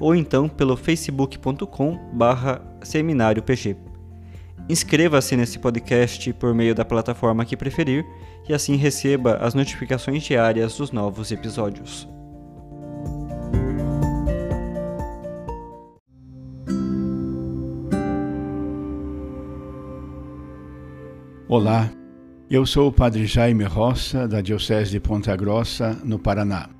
ou então pelo facebook.com barra seminário PG. Inscreva-se nesse podcast por meio da plataforma que preferir e assim receba as notificações diárias dos novos episódios. Olá, eu sou o Padre Jaime Roça, da Diocese de Ponta Grossa, no Paraná.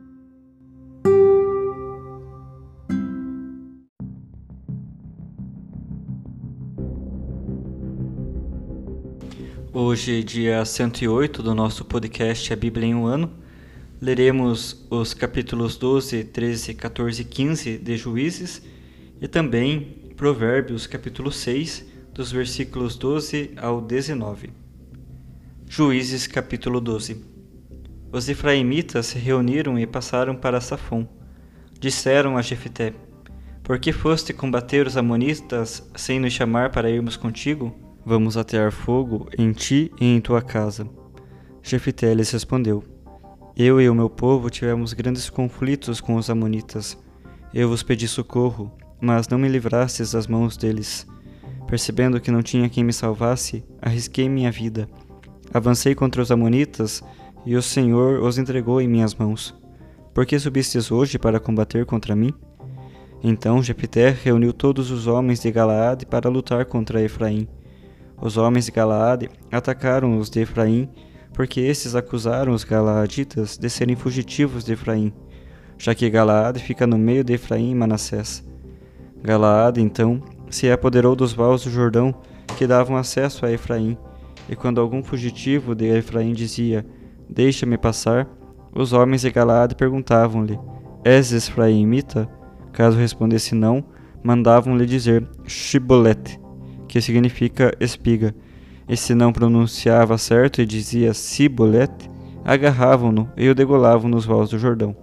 Hoje, dia 108 do nosso podcast A Bíblia em um Ano, leremos os capítulos 12, 13, 14 e 15 de Juízes e também Provérbios, capítulo 6, dos versículos 12 ao 19. Juízes, capítulo 12 Os efraimitas se reuniram e passaram para Safom. Disseram a Jefité, Por que foste combater os amonitas sem nos chamar para irmos contigo? Vamos atear fogo em ti e em tua casa. Jefité lhes respondeu: Eu e o meu povo tivemos grandes conflitos com os amonitas. Eu vos pedi socorro, mas não me livrastes das mãos deles. Percebendo que não tinha quem me salvasse, arrisquei minha vida. Avancei contra os amonitas e o Senhor os entregou em minhas mãos. Por que subistes hoje para combater contra mim? Então Jefité reuniu todos os homens de Galaade para lutar contra Efraim os homens de Galaade atacaram os de Efraim, porque esses acusaram os galaaditas de serem fugitivos de Efraim, já que Galaade fica no meio de Efraim e Manassés. Galaade, então, se apoderou dos vales do Jordão que davam acesso a Efraim, e quando algum fugitivo de Efraim dizia: Deixa-me passar, os homens de Galaade perguntavam-lhe: És Efraimita? Caso respondesse não, mandavam-lhe dizer: Shibolete que significa espiga, e se não pronunciava certo e dizia Sibolete, agarravam-no e o degolavam nos vales do Jordão.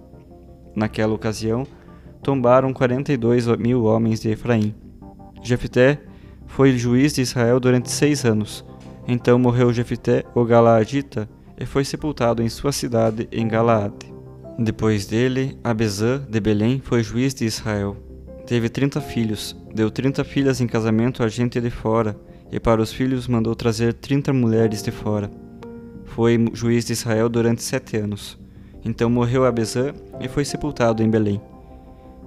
Naquela ocasião, tombaram quarenta e dois mil homens de Efraim. Jefté foi juiz de Israel durante seis anos. Então morreu Jefté, o Galaadita, e foi sepultado em sua cidade, em Galaade. Depois dele, Abezã, de Belém, foi juiz de Israel. Teve trinta filhos, deu trinta filhas em casamento a gente de fora, e para os filhos mandou trazer trinta mulheres de fora. Foi juiz de Israel durante sete anos. Então morreu Abezã e foi sepultado em Belém.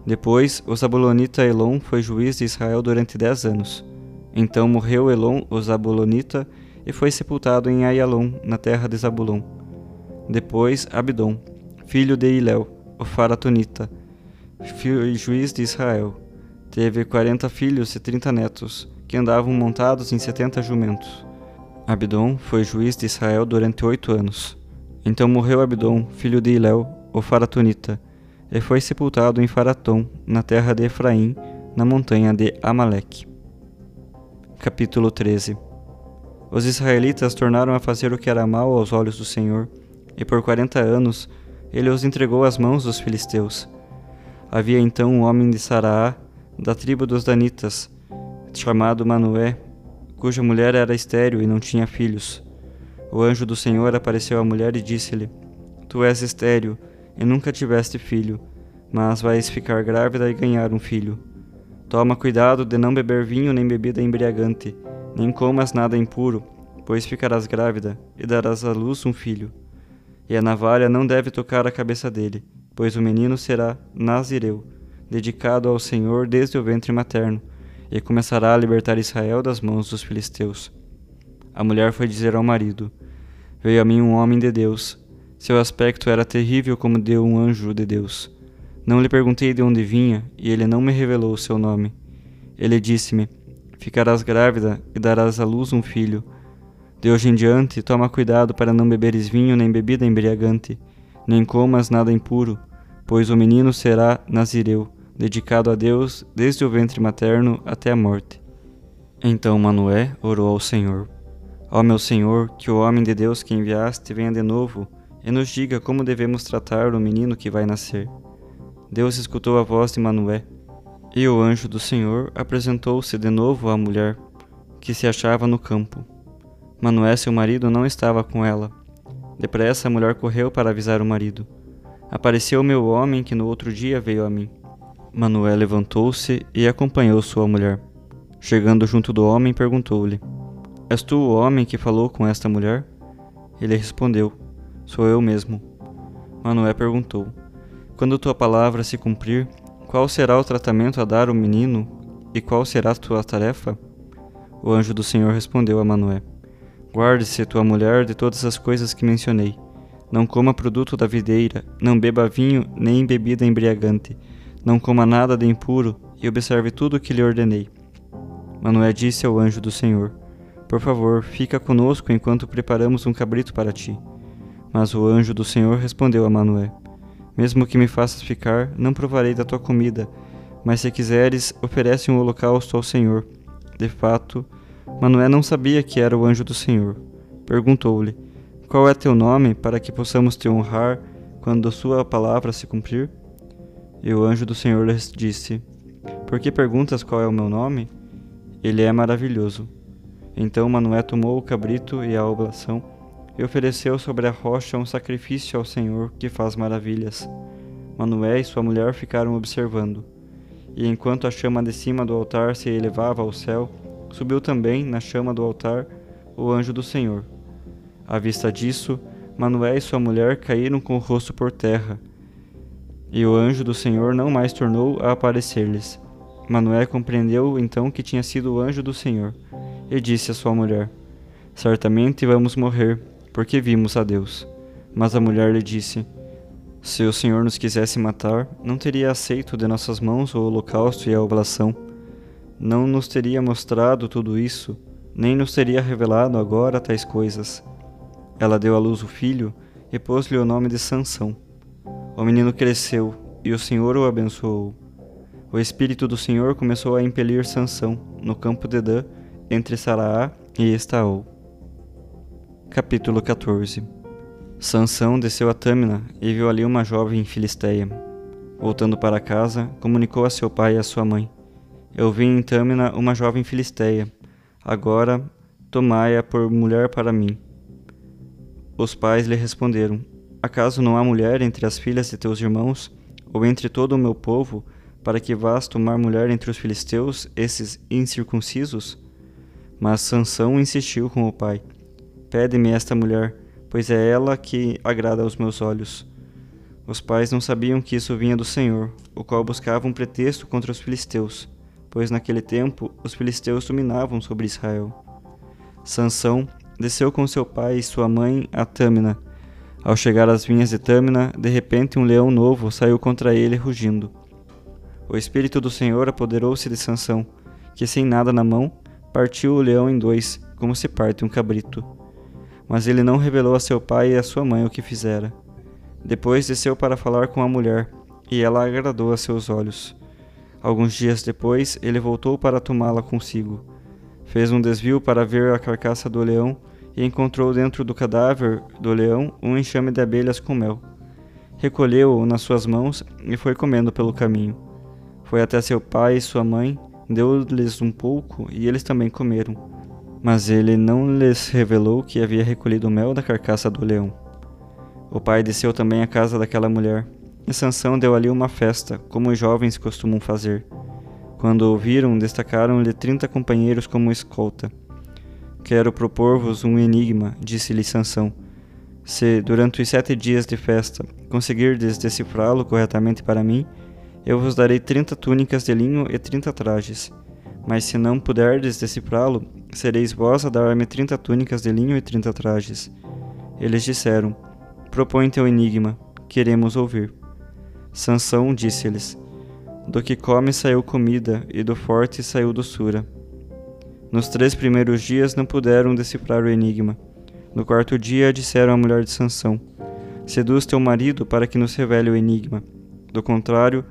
Depois, o Zabulonita Elon foi juiz de Israel durante dez anos. Então morreu Elon, o Zabulonita, e foi sepultado em Ayalon, na terra de Zabulon. Depois, Abdon, filho de Iléu, o Faratonita, juiz de Israel. Teve quarenta filhos e trinta netos, que andavam montados em setenta jumentos. Abdon foi juiz de Israel durante oito anos. Então morreu Abdon, filho de Iléu, o Faratonita, e foi sepultado em Faraton, na terra de Efraim, na montanha de Amaleque. Capítulo 13 Os israelitas tornaram a fazer o que era mal aos olhos do Senhor, e por quarenta anos ele os entregou às mãos dos filisteus. Havia então um homem de Saraá, da tribo dos Danitas, chamado Manoé, cuja mulher era estéril e não tinha filhos. O anjo do Senhor apareceu à mulher e disse-lhe: Tu és estéril e nunca tiveste filho, mas vais ficar grávida e ganhar um filho. Toma cuidado de não beber vinho nem bebida embriagante, nem comas nada impuro, pois ficarás grávida e darás à luz um filho. E a navalha não deve tocar a cabeça dele, pois o menino será nazireu, dedicado ao Senhor desde o ventre materno, e começará a libertar Israel das mãos dos filisteus. A mulher foi dizer ao marido: Veio a mim um homem de Deus. Seu aspecto era terrível como de um anjo de Deus. Não lhe perguntei de onde vinha, e ele não me revelou o seu nome. Ele disse-me: Ficarás grávida e darás à luz um filho. De hoje em diante, toma cuidado para não beberes vinho nem bebida embriagante nem comas nada impuro, pois o menino será nazireu, dedicado a Deus desde o ventre materno até a morte. Então Manoé orou ao Senhor: Ó meu Senhor, que o homem de Deus que enviaste venha de novo e nos diga como devemos tratar o menino que vai nascer. Deus escutou a voz de Manoé, e o anjo do Senhor apresentou-se de novo à mulher, que se achava no campo. Manoé, seu marido, não estava com ela Depressa a mulher correu para avisar o marido. Apareceu o meu homem que no outro dia veio a mim. Manuel levantou-se e acompanhou sua mulher. Chegando junto do homem, perguntou-lhe: És tu o homem que falou com esta mulher? Ele respondeu: Sou eu mesmo. Manuel perguntou: Quando tua palavra se cumprir, qual será o tratamento a dar ao menino e qual será a tua tarefa? O anjo do Senhor respondeu a Manuel: Guarde-se tua mulher de todas as coisas que mencionei. Não coma produto da videira, não beba vinho nem bebida embriagante, não coma nada de impuro e observe tudo o que lhe ordenei. Manoé disse ao anjo do Senhor: Por favor, fica conosco enquanto preparamos um cabrito para ti. Mas o anjo do Senhor respondeu a Manoé: Mesmo que me faças ficar, não provarei da tua comida, mas se quiseres, oferece um holocausto ao Senhor. De fato, Manoé não sabia que era o anjo do Senhor. Perguntou-lhe: Qual é teu nome, para que possamos te honrar quando sua palavra se cumprir? E o anjo do Senhor lhes disse: Por que perguntas qual é o meu nome? Ele é maravilhoso. Então Manoé tomou o cabrito e a oblação e ofereceu sobre a rocha um sacrifício ao Senhor que faz maravilhas. Manoé e sua mulher ficaram observando. E enquanto a chama de cima do altar se elevava ao céu, subiu também na chama do altar o anjo do Senhor. À vista disso, Manoé e sua mulher caíram com o rosto por terra, e o anjo do Senhor não mais tornou a aparecer-lhes. Manoé compreendeu então que tinha sido o anjo do Senhor, e disse à sua mulher: Certamente vamos morrer, porque vimos a Deus. Mas a mulher lhe disse: Se o Senhor nos quisesse matar, não teria aceito de nossas mãos o holocausto e a oblação não nos teria mostrado tudo isso, nem nos teria revelado agora tais coisas. Ela deu à luz o filho e pôs-lhe o nome de Sansão. O menino cresceu e o Senhor o abençoou. O espírito do Senhor começou a impelir Sansão no campo de Dan, entre Saraá e Estaol. Capítulo 14 Sansão desceu a Tâmina e viu ali uma jovem filisteia. Voltando para casa, comunicou a seu pai e a sua mãe. Eu vi em Tâmina uma jovem filisteia. Agora tomai-a por mulher para mim. Os pais lhe responderam: Acaso não há mulher entre as filhas de teus irmãos, ou entre todo o meu povo, para que vás tomar mulher entre os filisteus, esses incircuncisos? Mas Sansão insistiu com o pai: Pede-me esta mulher, pois é ela que agrada aos meus olhos. Os pais não sabiam que isso vinha do Senhor, o qual buscava um pretexto contra os filisteus pois naquele tempo os filisteus dominavam sobre Israel. Sansão desceu com seu pai e sua mãe a Tâmina. Ao chegar às vinhas de Tâmina, de repente um leão novo saiu contra ele rugindo. O espírito do Senhor apoderou-se de Sansão, que sem nada na mão, partiu o leão em dois, como se parte um cabrito. Mas ele não revelou a seu pai e a sua mãe o que fizera. Depois desceu para falar com a mulher, e ela agradou a seus olhos. Alguns dias depois, ele voltou para tomá-la consigo. Fez um desvio para ver a carcaça do leão e encontrou dentro do cadáver do leão um enxame de abelhas com mel. Recolheu-o nas suas mãos e foi comendo pelo caminho. Foi até seu pai e sua mãe, deu-lhes um pouco e eles também comeram. Mas ele não lhes revelou que havia recolhido o mel da carcaça do leão. O pai desceu também à casa daquela mulher, e Sansão deu ali uma festa, como os jovens costumam fazer. Quando ouviram, destacaram-lhe trinta companheiros como escolta. Quero propor-vos um enigma, disse-lhe Sansão. Se, durante os sete dias de festa, conseguirdes decifrá-lo corretamente para mim, eu vos darei trinta túnicas de linho e trinta trajes. Mas se não puderdes decifrá-lo, sereis vós a dar-me trinta túnicas de linho e trinta trajes. Eles disseram: Propõe teu enigma, queremos ouvir. Sansão disse-lhes: do que come saiu comida, e do forte saiu doçura. Nos três primeiros dias não puderam decifrar o enigma. No quarto dia disseram à mulher de Sansão: Seduz teu marido para que nos revele o enigma. Do contrário,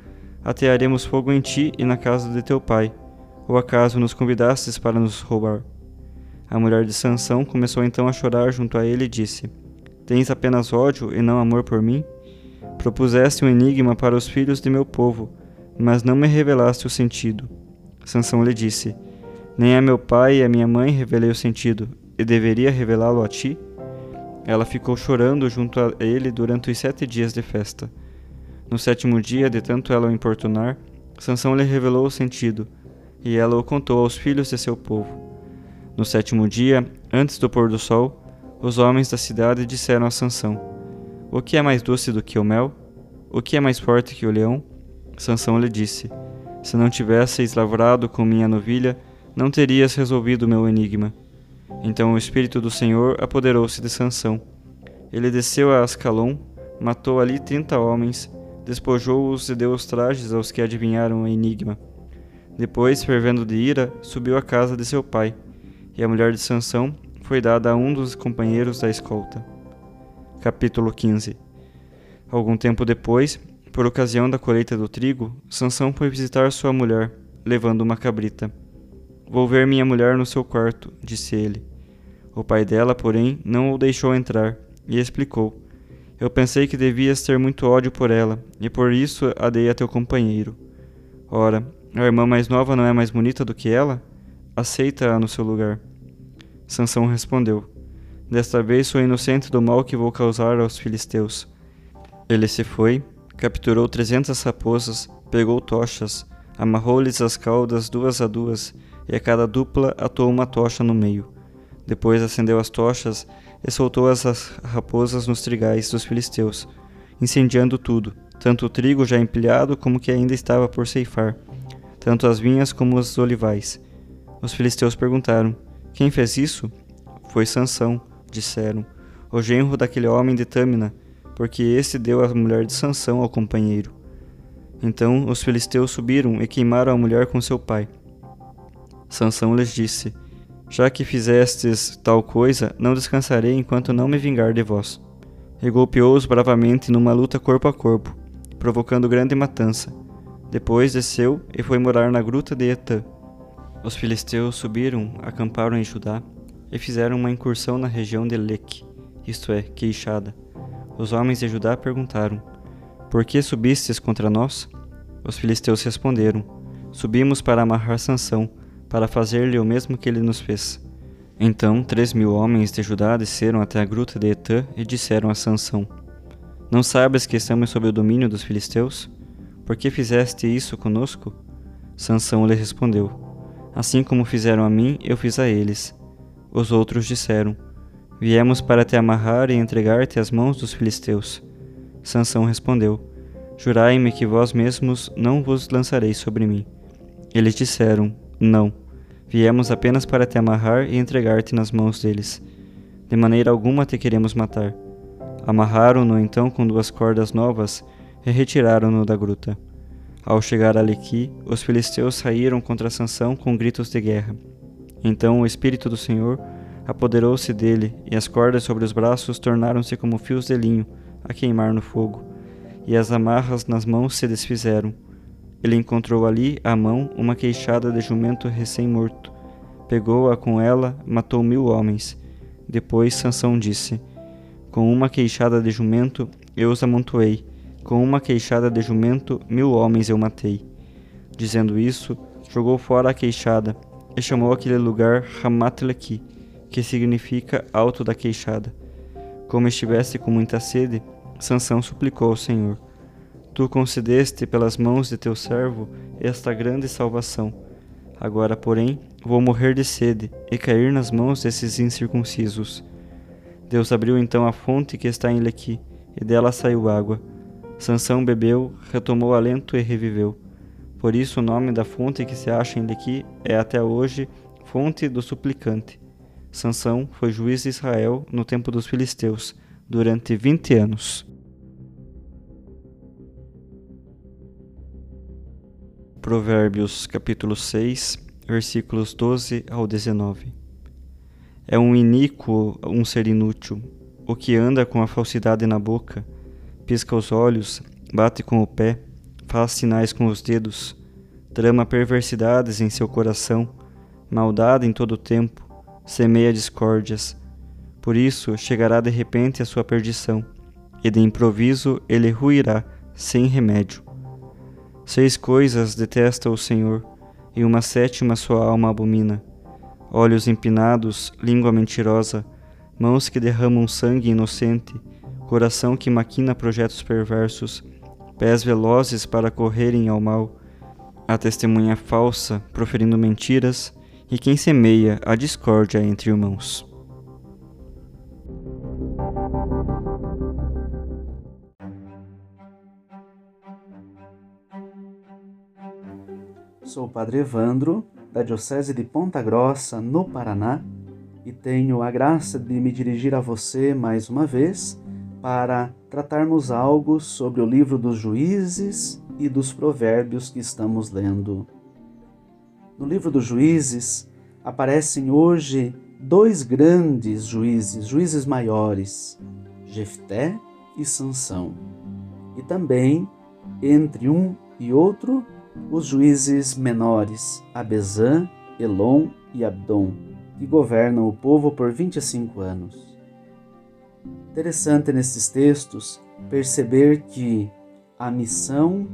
atearemos fogo em ti e na casa de teu pai. Ou acaso nos convidastes para nos roubar? A mulher de Sansão começou então a chorar junto a ele e disse: Tens apenas ódio e não amor por mim? Propuseste um enigma para os filhos de meu povo mas não me revelaste o sentido. Sansão lhe disse: Nem a meu pai e a minha mãe revelei o sentido, e deveria revelá-lo a ti? Ela ficou chorando junto a ele durante os sete dias de festa. No sétimo dia, de tanto ela o importunar, Sansão lhe revelou o sentido, e ela o contou aos filhos de seu povo. No sétimo dia, antes do pôr do sol, os homens da cidade disseram a Sansão: O que é mais doce do que o mel? O que é mais forte que o leão? Sansão lhe disse: Se não tivesseis lavrado com minha novilha, não terias resolvido meu enigma. Então o espírito do Senhor apoderou-se de Sansão. Ele desceu a Ascalon, matou ali trinta homens, despojou-os e deu os trajes aos que adivinharam o enigma. Depois, fervendo de ira, subiu à casa de seu pai, e a mulher de Sansão foi dada a um dos companheiros da escolta. Capítulo 15 Algum tempo depois, por ocasião da colheita do trigo, Sansão foi visitar sua mulher, levando uma cabrita. Vou ver minha mulher no seu quarto, disse ele. O pai dela, porém, não o deixou entrar e explicou: Eu pensei que devias ter muito ódio por ela, e por isso a dei a teu companheiro. Ora, a irmã mais nova não é mais bonita do que ela? Aceita-a no seu lugar. Sansão respondeu: Desta vez sou inocente do mal que vou causar aos filisteus. Ele se foi capturou trezentas raposas, pegou tochas, amarrou-lhes as caudas duas a duas, e a cada dupla atou uma tocha no meio. Depois acendeu as tochas e soltou as raposas nos trigais dos filisteus, incendiando tudo, tanto o trigo já empilhado como que ainda estava por ceifar, tanto as vinhas como os olivais. Os filisteus perguntaram: Quem fez isso? Foi Sansão, disseram, o genro daquele homem de Tâmina, porque esse deu a mulher de Sansão ao companheiro. Então os filisteus subiram e queimaram a mulher com seu pai. Sansão lhes disse: Já que fizestes tal coisa, não descansarei enquanto não me vingar de vós. E golpeou-os bravamente numa luta corpo a corpo, provocando grande matança. Depois desceu e foi morar na gruta de Etã. Os filisteus subiram, acamparam em Judá e fizeram uma incursão na região de Leque, isto é, Queixada os homens de Judá perguntaram: Por que subistes contra nós? Os filisteus responderam: Subimos para amarrar Sansão, para fazer-lhe o mesmo que ele nos fez. Então três mil homens de Judá desceram até a gruta de Etã e disseram a Sansão: Não sabes que estamos sob o domínio dos filisteus? Por que fizeste isso conosco? Sansão lhe respondeu: Assim como fizeram a mim, eu fiz a eles. Os outros disseram: Viemos para te amarrar e entregar-te às mãos dos filisteus. Sansão respondeu: Jurai-me que vós mesmos não vos lançareis sobre mim. Eles disseram: Não. Viemos apenas para te amarrar e entregar-te nas mãos deles. De maneira alguma te queremos matar. Amarraram-no então com duas cordas novas e retiraram-no da gruta. Ao chegar a Lequi, os filisteus saíram contra Sansão com gritos de guerra. Então o Espírito do Senhor apoderou-se dele, e as cordas sobre os braços tornaram-se como fios de linho a queimar no fogo, e as amarras nas mãos se desfizeram. ele encontrou ali à mão uma queixada de jumento recém-morto. Pegou-a com ela, matou mil homens. Depois Sansão disse: Com uma queixada de jumento eu os amontoei, com uma queixada de jumento mil homens eu matei. Dizendo isso, jogou fora a queixada e chamou aquele lugar Hamatleki, que significa alto da queixada. Como estivesse com muita sede, Sansão suplicou ao Senhor: Tu concedeste pelas mãos de teu servo esta grande salvação. Agora, porém, vou morrer de sede e cair nas mãos desses incircuncisos. Deus abriu então a fonte que está em Lequi, e dela saiu água. Sansão bebeu, retomou alento e reviveu. Por isso o nome da fonte que se acha em Lequi é até hoje Fonte do Suplicante. Sansão foi juiz de Israel no tempo dos filisteus, durante vinte anos. Provérbios capítulo 6, versículos 12 ao 19. É um iníquo um ser inútil, o que anda com a falsidade na boca, pisca os olhos, bate com o pé, faz sinais com os dedos, trama perversidades em seu coração, maldade em todo o tempo, semeia discórdias. Por isso chegará de repente a sua perdição, e de improviso ele ruirá sem remédio. Seis coisas detesta o Senhor, e uma sétima sua alma abomina: olhos empinados, língua mentirosa, mãos que derramam sangue inocente, coração que maquina projetos perversos, pés velozes para correrem ao mal, a testemunha falsa, proferindo mentiras, e quem semeia a discórdia entre irmãos. Sou o Padre Evandro, da Diocese de Ponta Grossa, no Paraná, e tenho a graça de me dirigir a você mais uma vez para tratarmos algo sobre o livro dos Juízes e dos Provérbios que estamos lendo. No livro dos Juízes aparecem hoje dois grandes juízes, juízes maiores, Jefté e Sansão. E também, entre um e outro, os juízes menores, Abezã, Elon e Abdon, que governam o povo por 25 anos. Interessante nesses textos perceber que a missão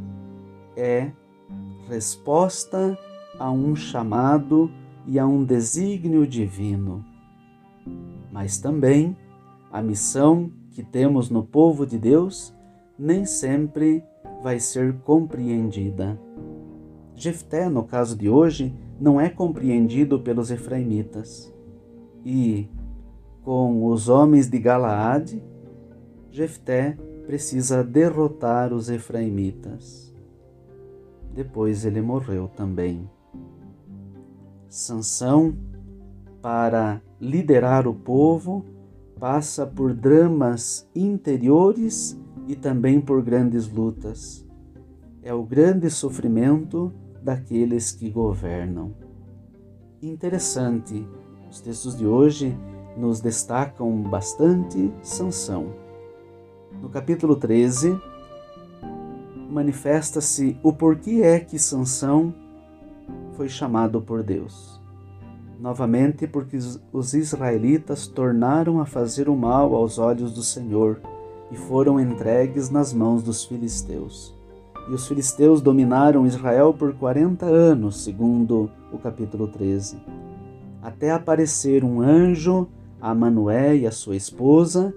é resposta a um chamado e a um desígnio divino. Mas também a missão que temos no povo de Deus nem sempre vai ser compreendida. Jefté, no caso de hoje, não é compreendido pelos efraimitas. E, com os homens de Galaade, Jefté precisa derrotar os efraimitas. Depois ele morreu também. Sansão, para liderar o povo, passa por dramas interiores e também por grandes lutas. É o grande sofrimento daqueles que governam. Interessante, os textos de hoje nos destacam bastante Sansão. No capítulo 13, manifesta-se o porquê é que Sansão foi chamado por Deus. Novamente, porque os israelitas tornaram a fazer o mal aos olhos do Senhor e foram entregues nas mãos dos filisteus e os filisteus dominaram Israel por 40 anos, segundo o capítulo 13, até aparecer um anjo a Manoé e a sua esposa,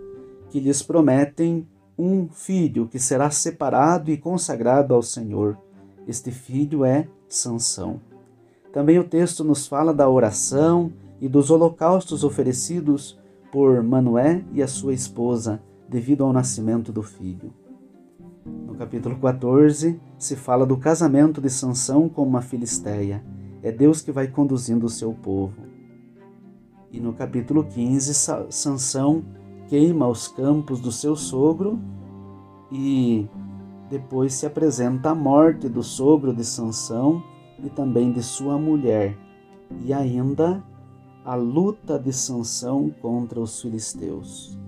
que lhes prometem um filho que será separado e consagrado ao Senhor. Este filho é Sansão. Também o texto nos fala da oração e dos holocaustos oferecidos por Manoé e a sua esposa devido ao nascimento do filho. No capítulo 14 se fala do casamento de Sansão com uma filisteia. É Deus que vai conduzindo o seu povo. E no capítulo 15, Sansão queima os campos do seu sogro e depois se apresenta a morte do sogro de Sansão e também de sua mulher, e ainda a luta de Sansão contra os filisteus.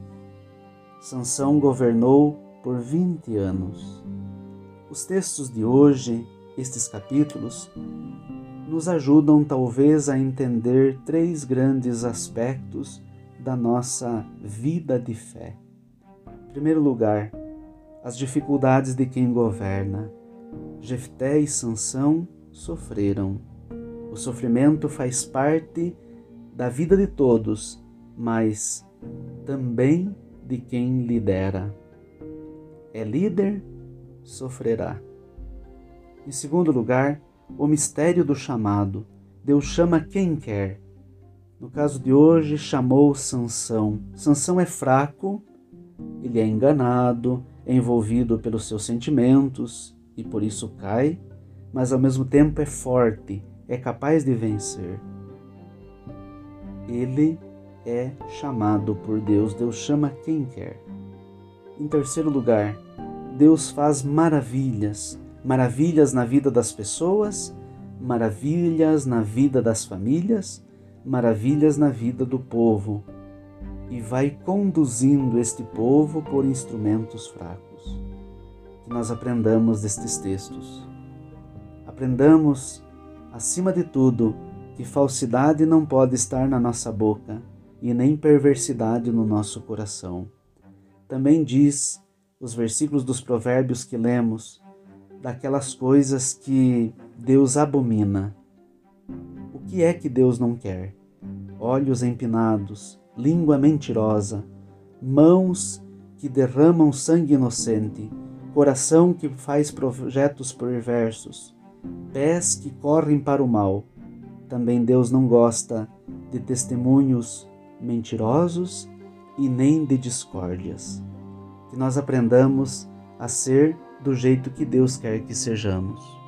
Sansão governou por 20 anos. Os textos de hoje estes capítulos nos ajudam talvez a entender três grandes aspectos da nossa vida de fé. Em primeiro lugar, as dificuldades de quem governa. Jefté e Sansão sofreram. O sofrimento faz parte da vida de todos, mas também de quem lidera. É líder, sofrerá. Em segundo lugar, o mistério do chamado. Deus chama quem quer. No caso de hoje, chamou Sansão. Sansão é fraco, ele é enganado, é envolvido pelos seus sentimentos e por isso cai, mas ao mesmo tempo é forte, é capaz de vencer. Ele é chamado por Deus, Deus chama quem quer. Em terceiro lugar, Deus faz maravilhas, maravilhas na vida das pessoas, maravilhas na vida das famílias, maravilhas na vida do povo, e vai conduzindo este povo por instrumentos fracos. Que nós aprendamos destes textos. Aprendamos, acima de tudo, que falsidade não pode estar na nossa boca e nem perversidade no nosso coração. Também diz os versículos dos provérbios que lemos, daquelas coisas que Deus abomina. O que é que Deus não quer? Olhos empinados, língua mentirosa, mãos que derramam sangue inocente, coração que faz projetos perversos, pés que correm para o mal. Também Deus não gosta de testemunhos mentirosos e nem de discórdias. Que nós aprendamos a ser do jeito que Deus quer que sejamos.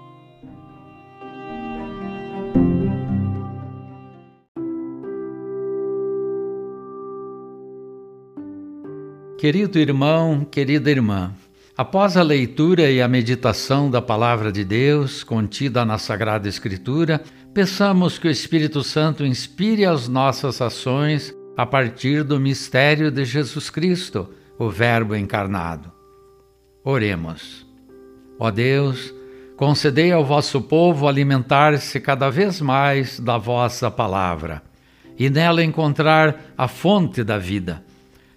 Querido irmão, querida irmã, após a leitura e a meditação da Palavra de Deus contida na Sagrada Escritura, peçamos que o Espírito Santo inspire as nossas ações a partir do mistério de Jesus Cristo, o Verbo encarnado. Oremos. Ó Deus, concedei ao vosso povo alimentar-se cada vez mais da vossa palavra e nela encontrar a fonte da vida.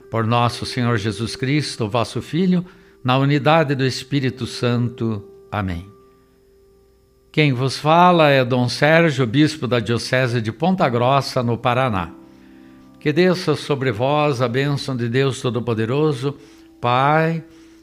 Por nosso Senhor Jesus Cristo, vosso Filho, na unidade do Espírito Santo. Amém. Quem vos fala é Dom Sérgio, bispo da Diocese de Ponta Grossa, no Paraná. Que desça sobre vós a bênção de Deus Todo-Poderoso, Pai